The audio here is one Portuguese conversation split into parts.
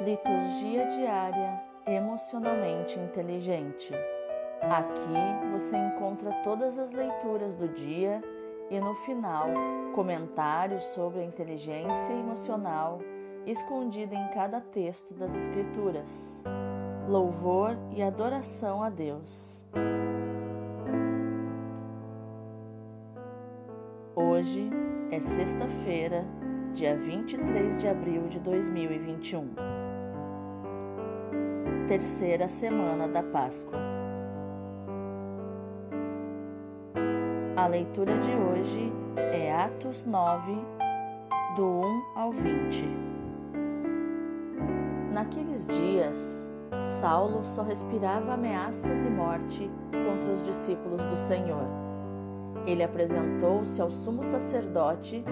Liturgia diária emocionalmente inteligente. Aqui você encontra todas as leituras do dia e no final comentários sobre a inteligência emocional escondida em cada texto das Escrituras. Louvor e adoração a Deus. Hoje é sexta-feira, dia 23 de abril de 2021. Terceira semana da Páscoa. A leitura de hoje é Atos 9, do 1 ao 20. Naqueles dias, Saulo só respirava ameaças e morte contra os discípulos do Senhor. Ele apresentou-se ao sumo sacerdote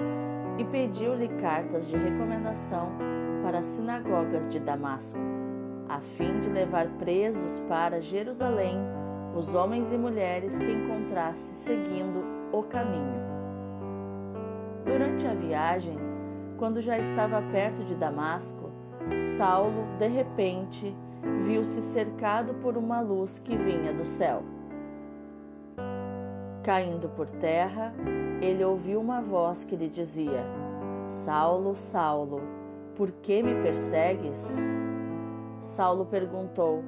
e pediu-lhe cartas de recomendação para as sinagogas de Damasco, a fim de levar presos para Jerusalém os homens e mulheres que encontrasse seguindo o caminho. Durante a viagem, quando já estava perto de Damasco, Saulo, de repente, viu-se cercado por uma luz que vinha do céu. Caindo por terra, ele ouviu uma voz que lhe dizia: Saulo, Saulo, por que me persegues? Saulo perguntou: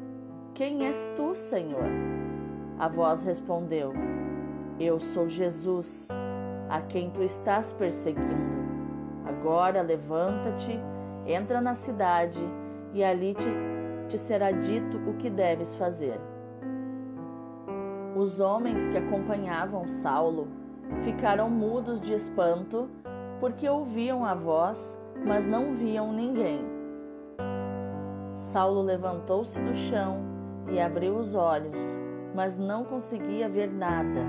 Quem és tu, Senhor? A voz respondeu: Eu sou Jesus, a quem tu estás perseguindo. Agora levanta-te, entra na cidade e ali te, te será dito o que deves fazer. Os homens que acompanhavam Saulo ficaram mudos de espanto, porque ouviam a voz, mas não viam ninguém. Saulo levantou-se do chão e abriu os olhos, mas não conseguia ver nada.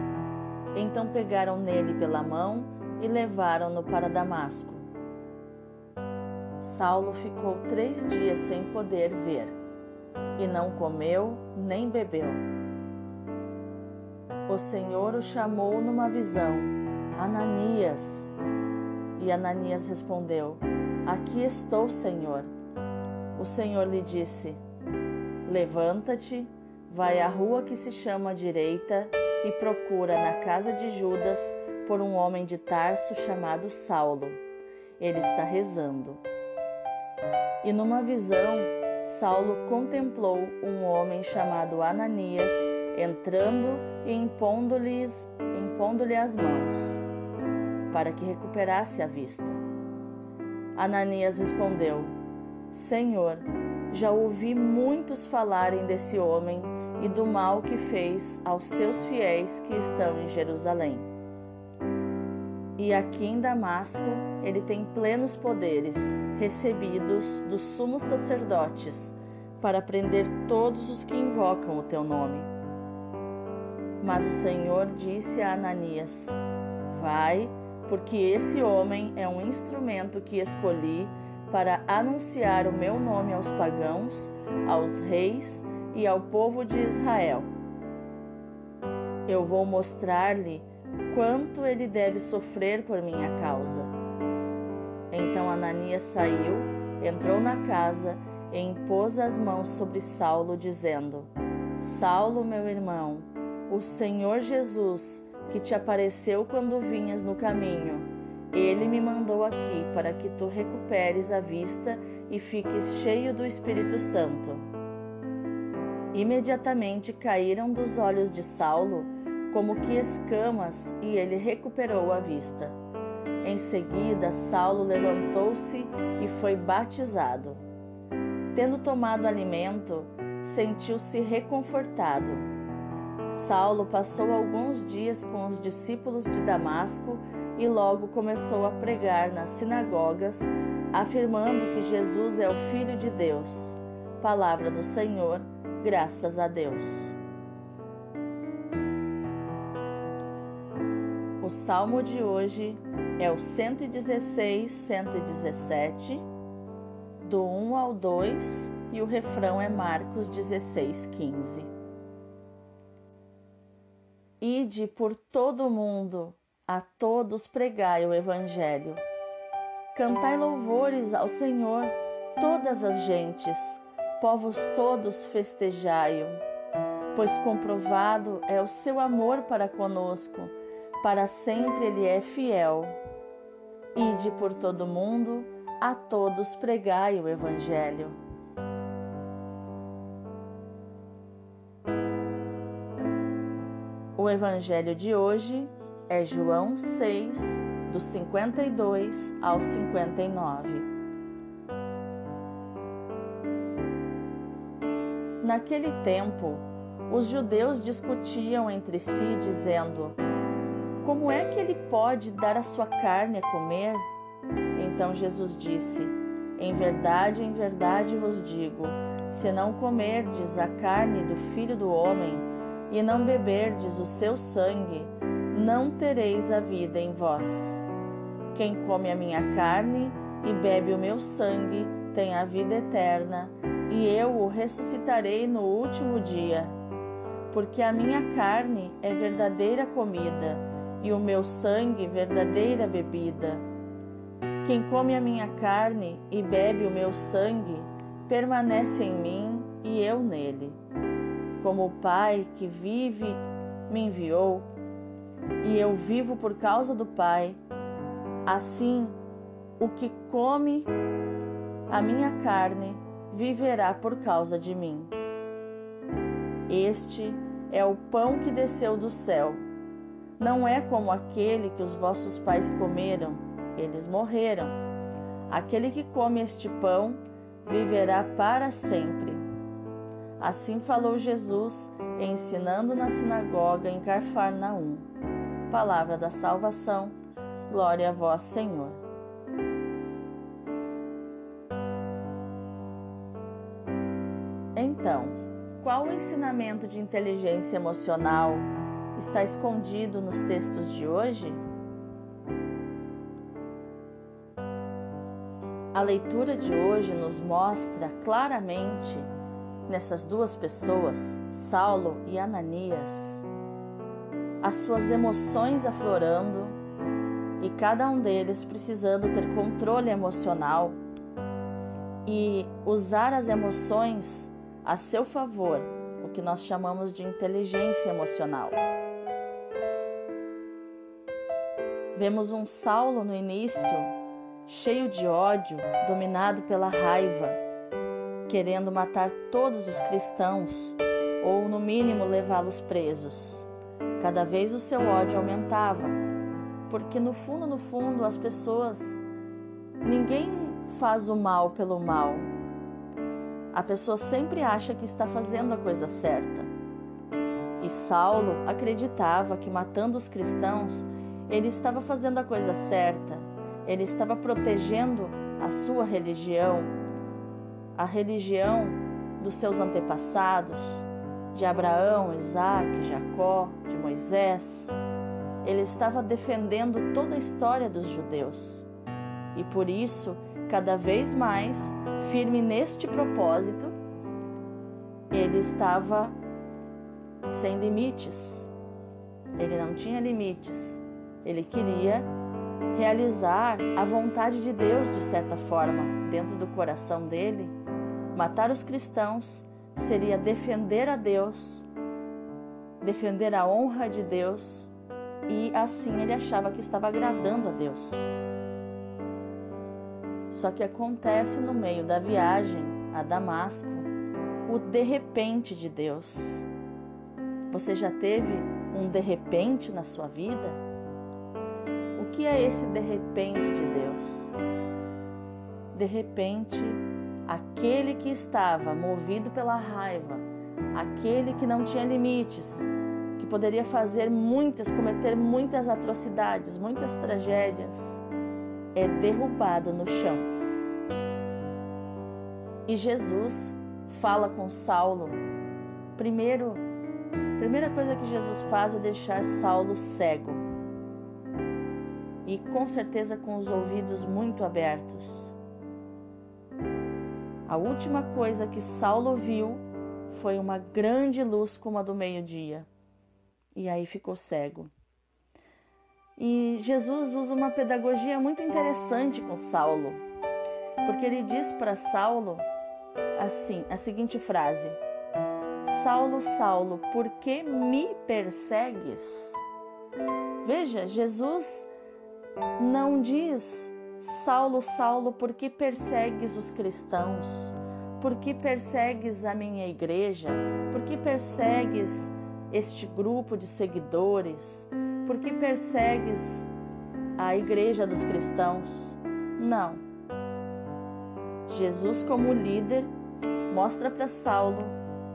Então pegaram nele pela mão e levaram-no para Damasco. Saulo ficou três dias sem poder ver, e não comeu nem bebeu. O Senhor o chamou numa visão, Ananias. E Ananias respondeu: Aqui estou, Senhor. O Senhor lhe disse: Levanta-te, vai à rua que se chama Direita e procura na casa de Judas por um homem de Tarso chamado Saulo. Ele está rezando. E numa visão, Saulo contemplou um homem chamado Ananias entrando e impondo-lhe impondo as mãos, para que recuperasse a vista. Ananias respondeu: Senhor, já ouvi muitos falarem desse homem e do mal que fez aos teus fiéis que estão em Jerusalém. E aqui em Damasco ele tem plenos poderes, recebidos dos sumos sacerdotes, para prender todos os que invocam o teu nome. Mas o Senhor disse a Ananias: Vai, porque esse homem é um instrumento que escolhi para anunciar o meu nome aos pagãos, aos reis e ao povo de Israel. Eu vou mostrar-lhe quanto ele deve sofrer por minha causa. Então Ananias saiu, entrou na casa e impôs as mãos sobre Saulo, dizendo: Saulo, meu irmão, o Senhor Jesus, que te apareceu quando vinhas no caminho, ele me mandou aqui para que tu recuperes a vista e fiques cheio do Espírito Santo. Imediatamente caíram dos olhos de Saulo como que escamas e ele recuperou a vista. Em seguida, Saulo levantou-se e foi batizado. Tendo tomado alimento, sentiu-se reconfortado Saulo passou alguns dias com os discípulos de Damasco e logo começou a pregar nas sinagogas, afirmando que Jesus é o Filho de Deus. Palavra do Senhor, graças a Deus. O salmo de hoje é o 116, 117, do 1 ao 2, e o refrão é Marcos 16, 15. Ide por todo o mundo, a todos pregai o Evangelho. Cantai louvores ao Senhor, todas as gentes, povos todos festejai-o, pois comprovado é o seu amor para conosco, para sempre ele é fiel. Ide por todo o mundo, a todos pregai o Evangelho. O Evangelho de hoje é João 6, do 52 ao 59. Naquele tempo, os judeus discutiam entre si, dizendo: Como é que ele pode dar a sua carne a comer? Então Jesus disse: Em verdade, em verdade vos digo: se não comerdes a carne do filho do homem e não beberdes o seu sangue, não tereis a vida em vós. Quem come a minha carne e bebe o meu sangue tem a vida eterna e eu o ressuscitarei no último dia. Porque a minha carne é verdadeira comida e o meu sangue verdadeira bebida. Quem come a minha carne e bebe o meu sangue permanece em mim e eu nele. Como o Pai que vive me enviou, e eu vivo por causa do Pai, assim o que come a minha carne viverá por causa de mim. Este é o pão que desceu do céu. Não é como aquele que os vossos pais comeram, eles morreram. Aquele que come este pão viverá para sempre. Assim falou Jesus, ensinando na sinagoga em Carfarnaum. Palavra da salvação. Glória a vós, Senhor. Então, qual o ensinamento de inteligência emocional está escondido nos textos de hoje? A leitura de hoje nos mostra claramente nessas duas pessoas, Saulo e Ananias, as suas emoções aflorando e cada um deles precisando ter controle emocional e usar as emoções a seu favor, o que nós chamamos de inteligência emocional. Vemos um Saulo no início, cheio de ódio, dominado pela raiva, querendo matar todos os cristãos ou, no mínimo, levá-los presos. Cada vez o seu ódio aumentava, porque no fundo, no fundo, as pessoas, ninguém faz o mal pelo mal, a pessoa sempre acha que está fazendo a coisa certa. E Saulo acreditava que matando os cristãos, ele estava fazendo a coisa certa, ele estava protegendo a sua religião, a religião dos seus antepassados, de Abraão, Isaac, Jacó, de Moisés. Ele estava defendendo toda a história dos judeus. E por isso, cada vez mais firme neste propósito, ele estava sem limites. Ele não tinha limites. Ele queria realizar a vontade de Deus de certa forma dentro do coração dele. Matar os cristãos seria defender a Deus, defender a honra de Deus, e assim ele achava que estava agradando a Deus. Só que acontece no meio da viagem a Damasco o de repente de Deus. Você já teve um de repente na sua vida? O que é esse de repente de Deus? De repente, aquele que estava movido pela raiva, aquele que não tinha limites, que poderia fazer muitas, cometer muitas atrocidades, muitas tragédias, é derrubado no chão. E Jesus fala com Saulo. Primeiro, primeira coisa que Jesus faz é deixar Saulo cego. E com certeza com os ouvidos muito abertos. A última coisa que Saulo viu foi uma grande luz como a do meio-dia. E aí ficou cego. E Jesus usa uma pedagogia muito interessante com Saulo, porque ele diz para Saulo assim, a seguinte frase: Saulo, Saulo, por que me persegues? Veja, Jesus não diz Saulo, Saulo, por que persegues os cristãos? Por que persegues a minha igreja? Por que persegues este grupo de seguidores? Por que persegues a igreja dos cristãos? Não. Jesus, como líder, mostra para Saulo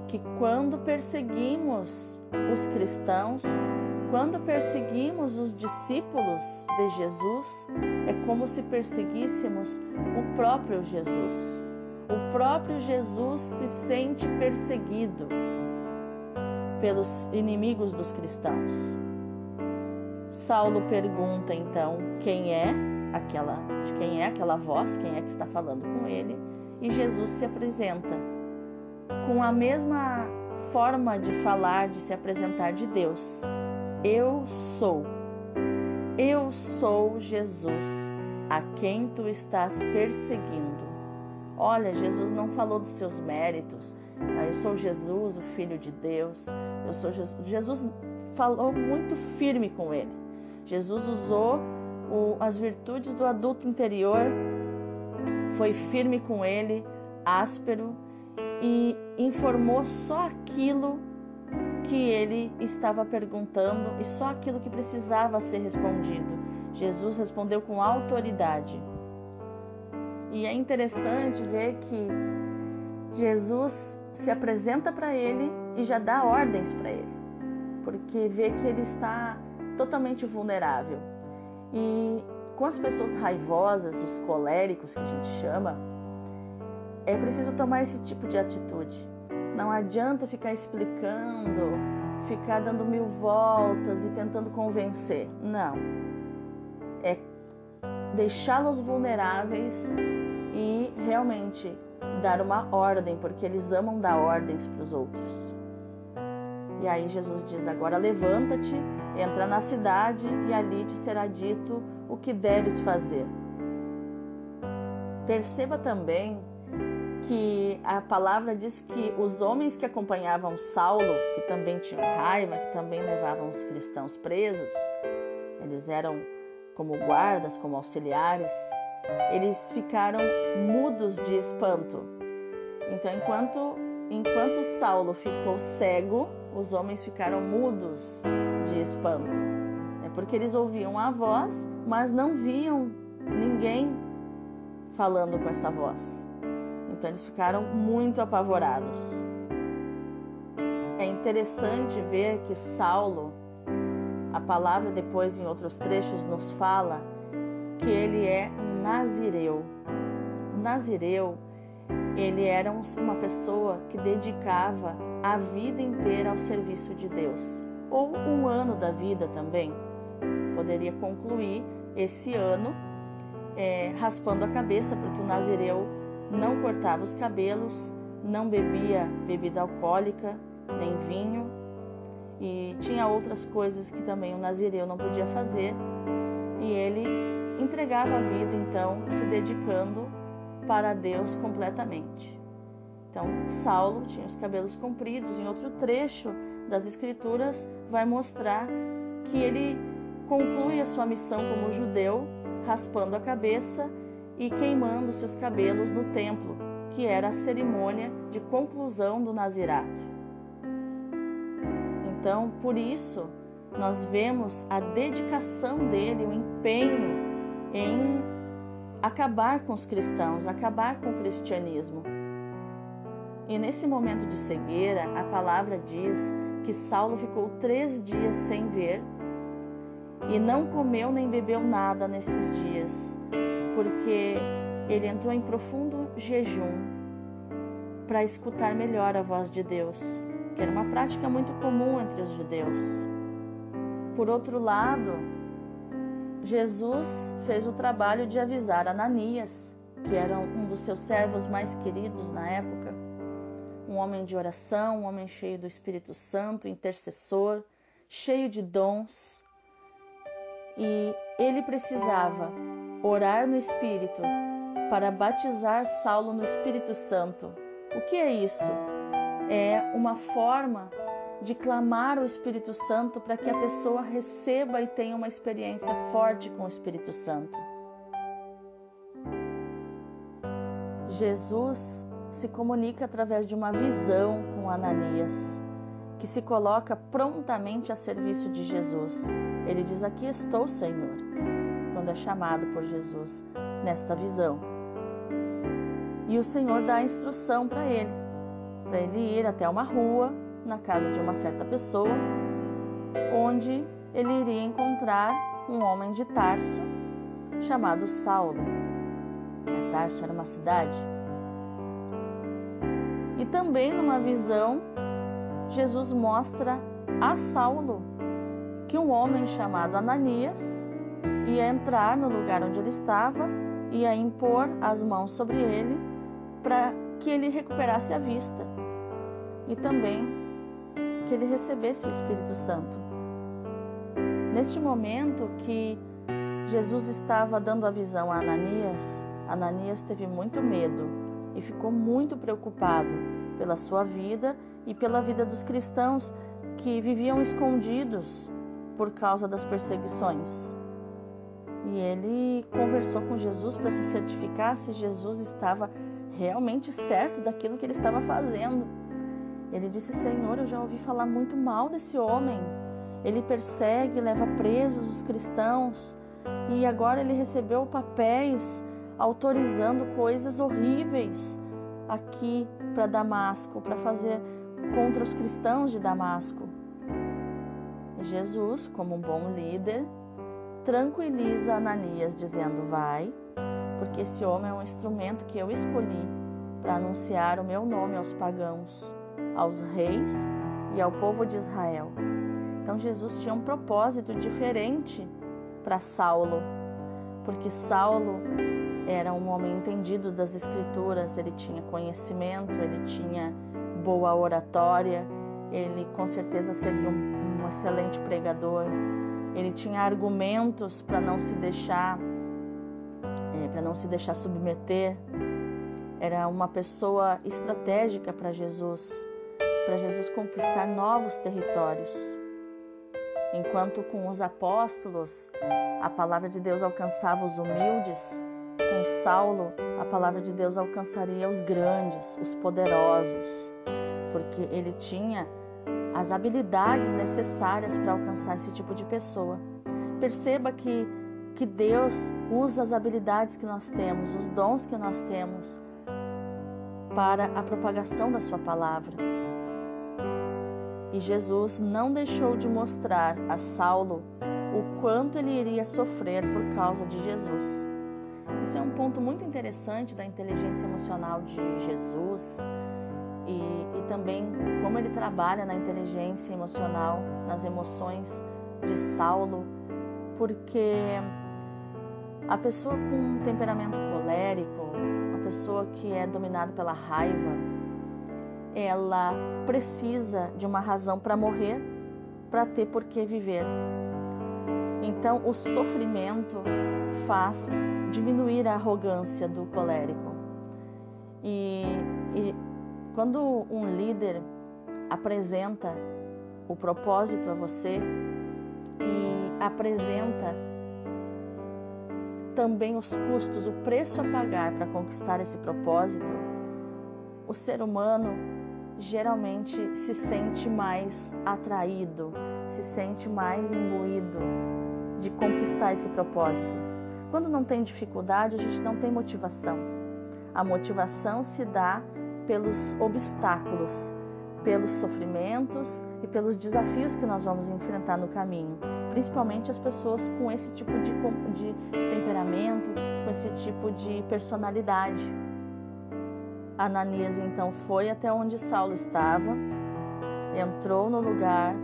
que quando perseguimos os cristãos, quando perseguimos os discípulos de Jesus, é como se perseguíssemos o próprio Jesus. O próprio Jesus se sente perseguido pelos inimigos dos cristãos. Saulo pergunta então quem é aquela, quem é aquela voz, quem é que está falando com ele, e Jesus se apresenta com a mesma forma de falar, de se apresentar de Deus. Eu sou. Eu sou Jesus, a quem tu estás perseguindo. Olha, Jesus não falou dos seus méritos. Ah, eu sou Jesus, o Filho de Deus. Eu sou Jesus. Jesus falou muito firme com ele. Jesus usou o, as virtudes do adulto interior, foi firme com ele, áspero e informou só aquilo que ele estava perguntando e só aquilo que precisava ser respondido. Jesus respondeu com autoridade. E é interessante ver que Jesus se apresenta para ele e já dá ordens para ele, porque vê que ele está totalmente vulnerável. E com as pessoas raivosas, os coléricos que a gente chama, é preciso tomar esse tipo de atitude. Não adianta ficar explicando, ficar dando mil voltas e tentando convencer. Não. É deixá-los vulneráveis e realmente dar uma ordem, porque eles amam dar ordens para os outros. E aí Jesus diz: Agora levanta-te, entra na cidade e ali te será dito o que deves fazer. Perceba também que a palavra diz que os homens que acompanhavam Saulo, que também tinham raiva, que também levavam os cristãos presos, eles eram como guardas, como auxiliares, eles ficaram mudos de espanto. Então, enquanto enquanto Saulo ficou cego, os homens ficaram mudos de espanto, é porque eles ouviam a voz, mas não viam ninguém falando com essa voz. Então eles ficaram muito apavorados. É interessante ver que Saulo, a palavra depois em outros trechos nos fala que ele é nazireu. O nazireu, ele era uma pessoa que dedicava a vida inteira ao serviço de Deus, ou um ano da vida também. Poderia concluir esse ano é, raspando a cabeça, porque o nazireu não cortava os cabelos, não bebia bebida alcoólica, nem vinho, e tinha outras coisas que também o nazireu não podia fazer, e ele entregava a vida então, se dedicando para Deus completamente. Então, Saulo tinha os cabelos compridos, em outro trecho das Escrituras vai mostrar que ele conclui a sua missão como judeu, raspando a cabeça e queimando seus cabelos no templo, que era a cerimônia de conclusão do nazirato. Então, por isso, nós vemos a dedicação dele, o empenho em acabar com os cristãos, acabar com o cristianismo. E nesse momento de cegueira, a palavra diz que Saulo ficou três dias sem ver e não comeu nem bebeu nada nesses dias, porque ele entrou em profundo jejum para escutar melhor a voz de Deus, que era uma prática muito comum entre os judeus. Por outro lado, Jesus fez o trabalho de avisar Ananias, que era um dos seus servos mais queridos na época, um homem de oração, um homem cheio do Espírito Santo, intercessor, cheio de dons. E ele precisava orar no Espírito para batizar Saulo no Espírito Santo. O que é isso? É uma forma de clamar o Espírito Santo para que a pessoa receba e tenha uma experiência forte com o Espírito Santo. Jesus se comunica através de uma visão com Ananias, que se coloca prontamente a serviço de Jesus. Ele diz: Aqui estou, Senhor, quando é chamado por Jesus nesta visão. E o Senhor dá a instrução para ele, para ele ir até uma rua na casa de uma certa pessoa, onde ele iria encontrar um homem de Tarso chamado Saulo. E Tarso era uma cidade. E também numa visão, Jesus mostra a Saulo que um homem chamado Ananias ia entrar no lugar onde ele estava, ia impor as mãos sobre ele para que ele recuperasse a vista. E também que ele recebesse o Espírito Santo. Neste momento que Jesus estava dando a visão a Ananias, Ananias teve muito medo e ficou muito preocupado pela sua vida e pela vida dos cristãos que viviam escondidos por causa das perseguições. E ele conversou com Jesus para se certificar se Jesus estava realmente certo daquilo que ele estava fazendo. Ele disse: Senhor, eu já ouvi falar muito mal desse homem. Ele persegue, leva presos os cristãos e agora ele recebeu papéis autorizando coisas horríveis aqui para Damasco, para fazer contra os cristãos de Damasco. Jesus, como um bom líder, tranquiliza Ananias, dizendo: Vai, porque esse homem é um instrumento que eu escolhi para anunciar o meu nome aos pagãos aos reis e ao povo de Israel. Então Jesus tinha um propósito diferente para Saulo, porque Saulo era um homem entendido das Escrituras, ele tinha conhecimento, ele tinha boa oratória, ele com certeza seria um, um excelente pregador, ele tinha argumentos para não se deixar, é, para não se deixar submeter. Era uma pessoa estratégica para Jesus para Jesus conquistar novos territórios. Enquanto com os apóstolos a palavra de Deus alcançava os humildes, com Saulo a palavra de Deus alcançaria os grandes, os poderosos, porque ele tinha as habilidades necessárias para alcançar esse tipo de pessoa. Perceba que, que Deus usa as habilidades que nós temos, os dons que nós temos, para a propagação da Sua palavra. E Jesus não deixou de mostrar a Saulo o quanto ele iria sofrer por causa de Jesus. Isso é um ponto muito interessante da inteligência emocional de Jesus e, e também como ele trabalha na inteligência emocional, nas emoções de Saulo, porque a pessoa com um temperamento colérico, a pessoa que é dominada pela raiva, ela precisa de uma razão para morrer, para ter por que viver. Então, o sofrimento faz diminuir a arrogância do colérico. E, e quando um líder apresenta o propósito a você e apresenta também os custos, o preço a pagar para conquistar esse propósito, o ser humano geralmente se sente mais atraído, se sente mais imbuído de conquistar esse propósito. Quando não tem dificuldade, a gente não tem motivação. A motivação se dá pelos obstáculos, pelos sofrimentos e pelos desafios que nós vamos enfrentar no caminho, principalmente as pessoas com esse tipo de, de, de temperamento, com esse tipo de personalidade. Ananias então foi até onde Saulo estava, entrou no lugar,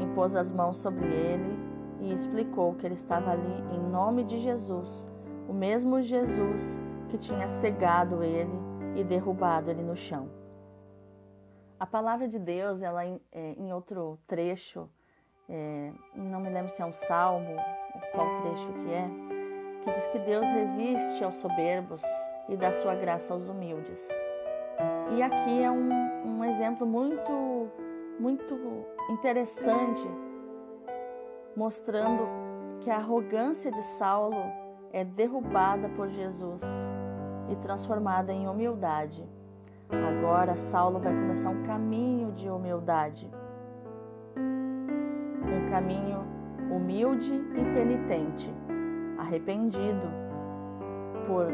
impôs as mãos sobre ele e explicou que ele estava ali em nome de Jesus, o mesmo Jesus que tinha cegado ele e derrubado ele no chão. A palavra de Deus, ela é, em outro trecho, é, não me lembro se é um salmo, qual trecho que é, que diz que Deus resiste aos soberbos e dá sua graça aos humildes. E aqui é um, um exemplo muito, muito interessante, mostrando que a arrogância de Saulo é derrubada por Jesus e transformada em humildade. Agora Saulo vai começar um caminho de humildade. Um caminho humilde e penitente, arrependido por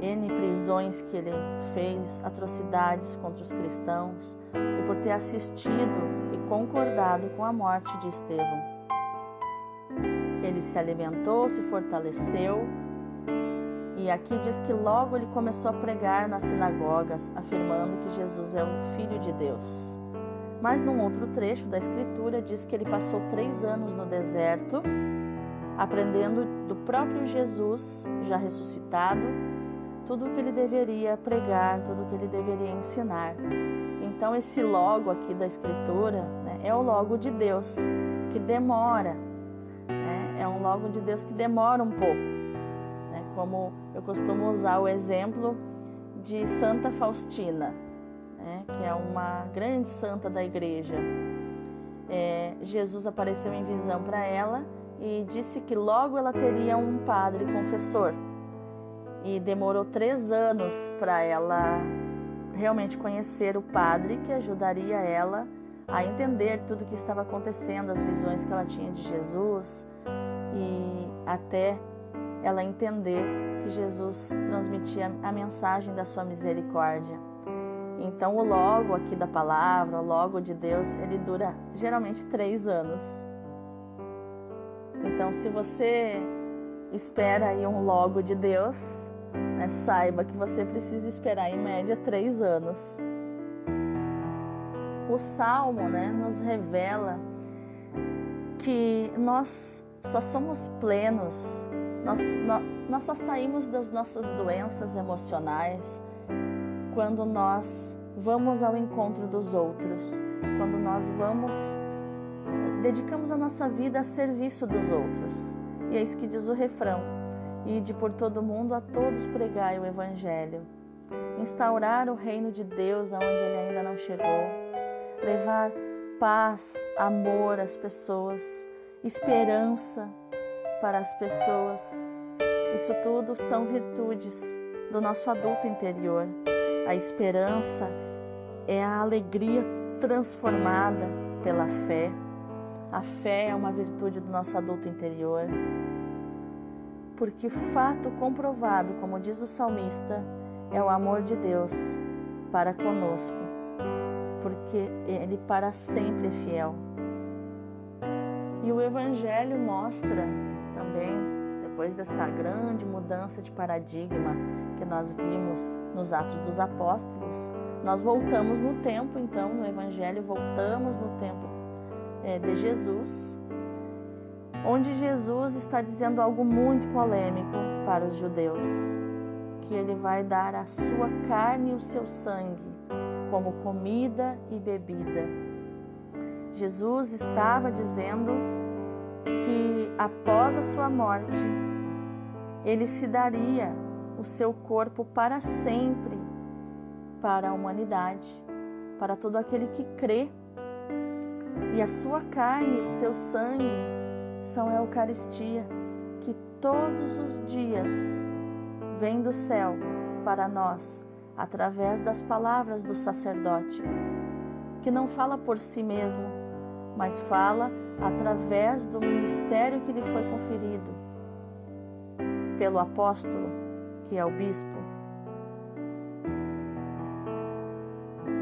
N prisões que ele fez, atrocidades contra os cristãos e por ter assistido e concordado com a morte de Estevão. Ele se alimentou, se fortaleceu e aqui diz que logo ele começou a pregar nas sinagogas, afirmando que Jesus é o Filho de Deus. Mas num outro trecho da Escritura diz que ele passou três anos no deserto, aprendendo do próprio Jesus, já ressuscitado, tudo o que ele deveria pregar, tudo o que ele deveria ensinar. Então, esse logo aqui da Escritura né, é o logo de Deus, que demora. Né, é um logo de Deus que demora um pouco como eu costumo usar o exemplo de Santa Faustina, né, que é uma grande santa da igreja. É, Jesus apareceu em visão para ela e disse que logo ela teria um padre confessor. E demorou três anos para ela realmente conhecer o padre que ajudaria ela a entender tudo o que estava acontecendo, as visões que ela tinha de Jesus e até ela entender que Jesus transmitia a mensagem da sua misericórdia. Então, o logo aqui da palavra, o logo de Deus, ele dura geralmente três anos. Então, se você espera aí um logo de Deus, né, saiba que você precisa esperar em média três anos. O Salmo né, nos revela que nós só somos plenos nós, nós, só saímos das nossas doenças emocionais quando nós vamos ao encontro dos outros, quando nós vamos, dedicamos a nossa vida a serviço dos outros. E é isso que diz o refrão: Ide por todo mundo, a todos pregai o Evangelho. Instaurar o reino de Deus aonde ele ainda não chegou. Levar paz, amor às pessoas, esperança para as pessoas. Isso tudo são virtudes do nosso adulto interior. A esperança é a alegria transformada pela fé. A fé é uma virtude do nosso adulto interior. Porque fato comprovado, como diz o salmista, é o amor de Deus para conosco, porque Ele para sempre é fiel. E o Evangelho mostra também, depois dessa grande mudança de paradigma que nós vimos nos Atos dos Apóstolos, nós voltamos no tempo, então, no Evangelho, voltamos no tempo é, de Jesus, onde Jesus está dizendo algo muito polêmico para os judeus, que ele vai dar a sua carne e o seu sangue como comida e bebida. Jesus estava dizendo que após a sua morte, ele se daria o seu corpo para sempre para a humanidade, para todo aquele que crê. E a sua carne o seu sangue são a Eucaristia, que todos os dias vem do céu para nós, através das palavras do sacerdote, que não fala por si mesmo, mas fala através do ministério que lhe foi conferido pelo apóstolo, que é o bispo.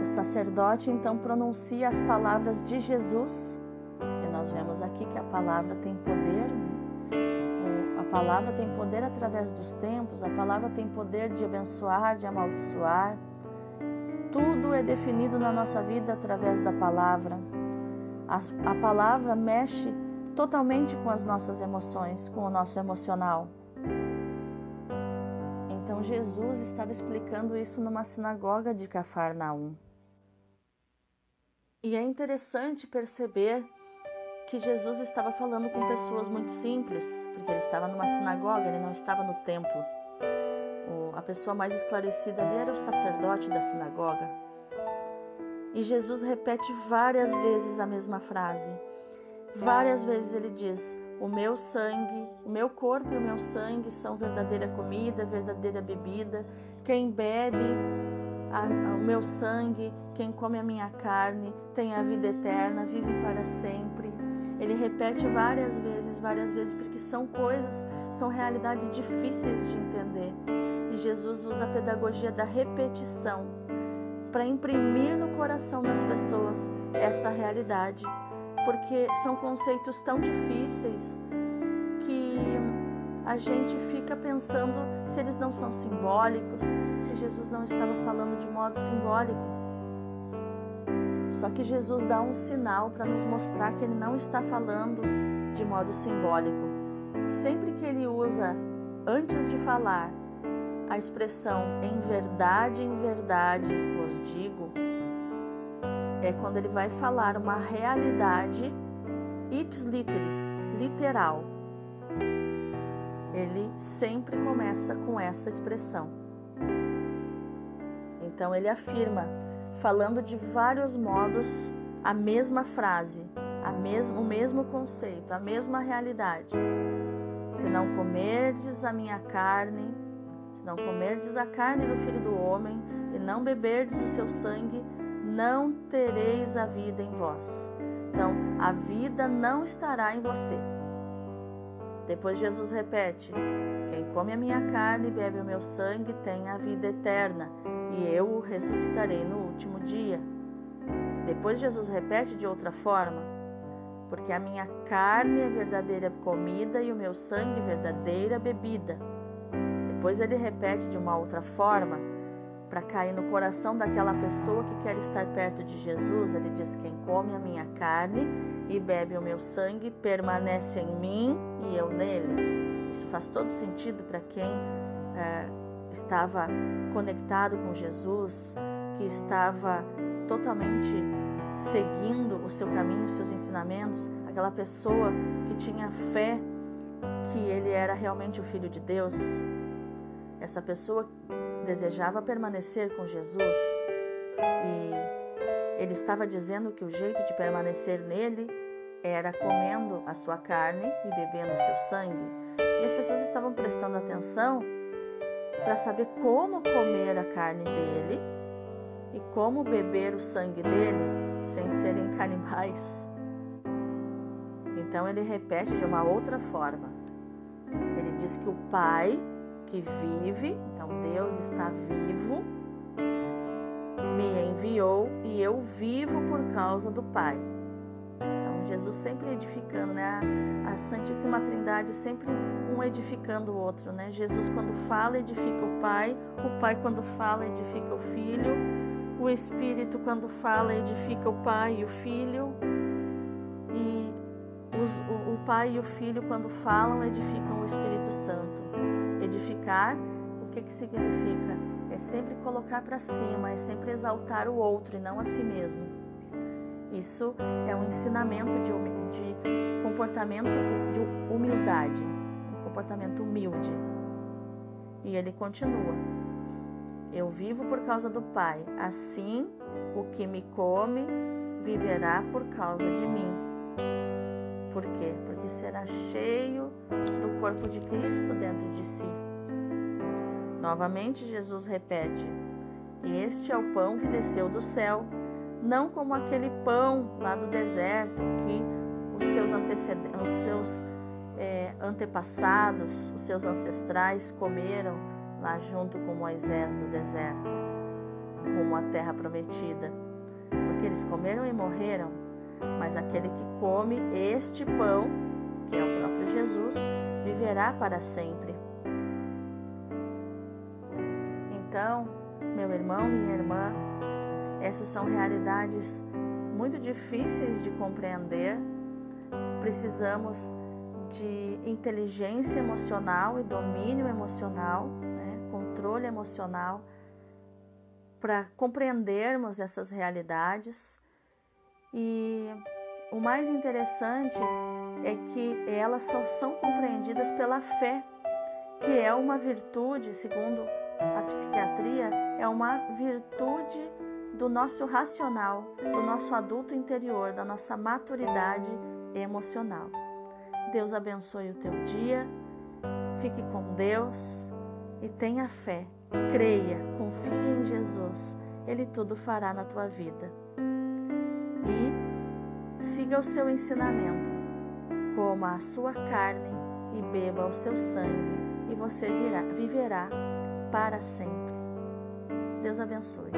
O sacerdote então pronuncia as palavras de Jesus, que nós vemos aqui que a palavra tem poder, né? a palavra tem poder através dos tempos, a palavra tem poder de abençoar, de amaldiçoar. Tudo é definido na nossa vida através da palavra. A, a palavra mexe totalmente com as nossas emoções, com o nosso emocional. Então Jesus estava explicando isso numa sinagoga de Cafarnaum. E é interessante perceber que Jesus estava falando com pessoas muito simples, porque ele estava numa sinagoga, ele não estava no templo. A pessoa mais esclarecida ali era o sacerdote da sinagoga. E Jesus repete várias vezes a mesma frase. Várias vezes ele diz: O meu sangue, o meu corpo e o meu sangue são verdadeira comida, verdadeira bebida. Quem bebe a, a, o meu sangue, quem come a minha carne, tem a vida eterna, vive para sempre. Ele repete várias vezes, várias vezes, porque são coisas, são realidades difíceis de entender. E Jesus usa a pedagogia da repetição para imprimir no coração das pessoas essa realidade, porque são conceitos tão difíceis que a gente fica pensando se eles não são simbólicos, se Jesus não estava falando de modo simbólico. Só que Jesus dá um sinal para nos mostrar que ele não está falando de modo simbólico. Sempre que ele usa, antes de falar, a expressão em verdade, em verdade vos digo, é quando ele vai falar uma realidade ips literis, literal. Ele sempre começa com essa expressão. Então ele afirma falando de vários modos a mesma frase, a mesmo, o mesmo conceito, a mesma realidade. Se não comerdes a minha carne, se não comerdes a carne do filho do homem e não beberdes o seu sangue, não tereis a vida em vós. Então, a vida não estará em você. Depois Jesus repete: Quem come a minha carne e bebe o meu sangue tem a vida eterna, e eu o ressuscitarei no último dia. Depois Jesus repete de outra forma: Porque a minha carne é verdadeira comida e o meu sangue verdadeira bebida. Depois ele repete de uma outra forma, para cair no coração daquela pessoa que quer estar perto de Jesus. Ele diz: Quem come a minha carne e bebe o meu sangue permanece em mim e eu nele. Isso faz todo sentido para quem é, estava conectado com Jesus, que estava totalmente seguindo o seu caminho, os seus ensinamentos, aquela pessoa que tinha fé que ele era realmente o filho de Deus. Essa pessoa desejava permanecer com Jesus e ele estava dizendo que o jeito de permanecer nele era comendo a sua carne e bebendo o seu sangue. E as pessoas estavam prestando atenção para saber como comer a carne dele e como beber o sangue dele sem serem canibais. Então ele repete de uma outra forma. Ele diz que o Pai que vive, então Deus está vivo, me enviou e eu vivo por causa do Pai. Então Jesus sempre edificando, né? A Santíssima Trindade sempre um edificando o outro, né? Jesus quando fala edifica o Pai, o Pai quando fala edifica o Filho, o Espírito quando fala edifica o Pai e o Filho. E os, o, o Pai e o Filho quando falam edificam o Espírito Santo. Edificar, o que que significa? É sempre colocar para cima, é sempre exaltar o outro e não a si mesmo. Isso é um ensinamento de, de comportamento de humildade, um comportamento humilde. E ele continua: Eu vivo por causa do Pai, assim o que me come viverá por causa de mim. Por quê? Porque será cheio do corpo de Cristo dentro de si. Novamente, Jesus repete: Este é o pão que desceu do céu não como aquele pão lá do deserto que os seus, antecedentes, os seus é, antepassados, os seus ancestrais comeram lá junto com Moisés no deserto, rumo à terra prometida. Porque eles comeram e morreram, mas aquele que come este pão, que é o próprio Jesus, viverá para sempre. Então, meu irmão, minha irmã, essas são realidades muito difíceis de compreender. Precisamos de inteligência emocional e domínio emocional, né? controle emocional, para compreendermos essas realidades. E o mais interessante é que elas são, são compreendidas pela fé, que é uma virtude, segundo A psiquiatria é uma virtude do nosso racional, do nosso adulto interior, da nossa maturidade emocional. Deus abençoe o teu dia, fique com Deus e tenha fé, creia, confie em Jesus, Ele tudo fará na tua vida. E siga o seu ensinamento, coma a sua carne e beba o seu sangue, e você virá, viverá para sempre. Deus abençoe.